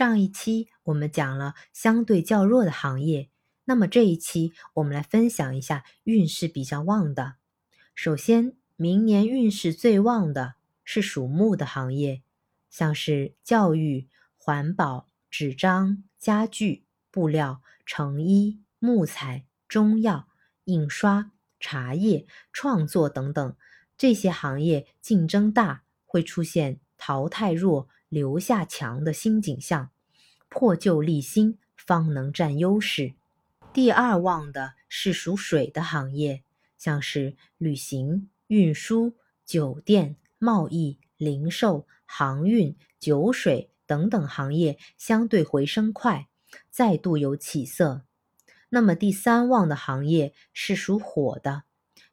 上一期我们讲了相对较弱的行业，那么这一期我们来分享一下运势比较旺的。首先，明年运势最旺的是属木的行业，像是教育、环保、纸张、家具、布料、成衣、木材、中药、印刷、茶叶、创作等等，这些行业竞争大，会出现淘汰弱、留下强的新景象，破旧立新方能占优势。第二旺的是属水的行业，像是旅行。运输、酒店、贸易、零售、航运、酒水等等行业相对回升快，再度有起色。那么第三旺的行业是属火的，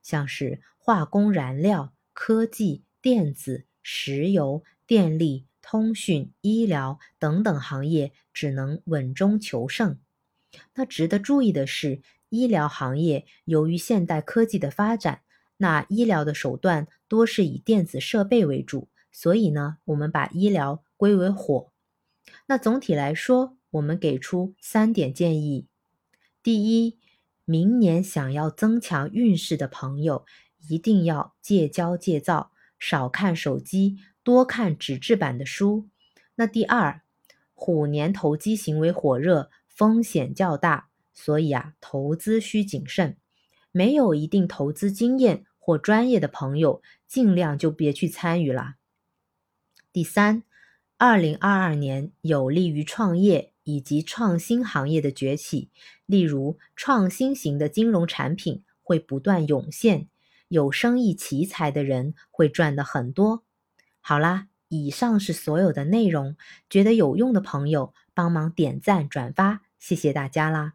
像是化工燃料、科技、电子、石油、电力、通讯、医疗等等行业只能稳中求胜。那值得注意的是，医疗行业由于现代科技的发展。那医疗的手段多是以电子设备为主，所以呢，我们把医疗归为火。那总体来说，我们给出三点建议：第一，明年想要增强运势的朋友，一定要戒骄戒躁，少看手机，多看纸质版的书。那第二，虎年投机行为火热，风险较大，所以啊，投资需谨慎。没有一定投资经验或专业的朋友，尽量就别去参与了。第三，二零二二年有利于创业以及创新行业的崛起，例如创新型的金融产品会不断涌现，有生意奇才的人会赚的很多。好啦，以上是所有的内容，觉得有用的朋友帮忙点赞转发，谢谢大家啦。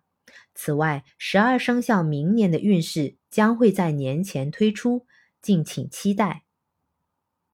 此外，十二生肖明年的运势将会在年前推出，敬请期待。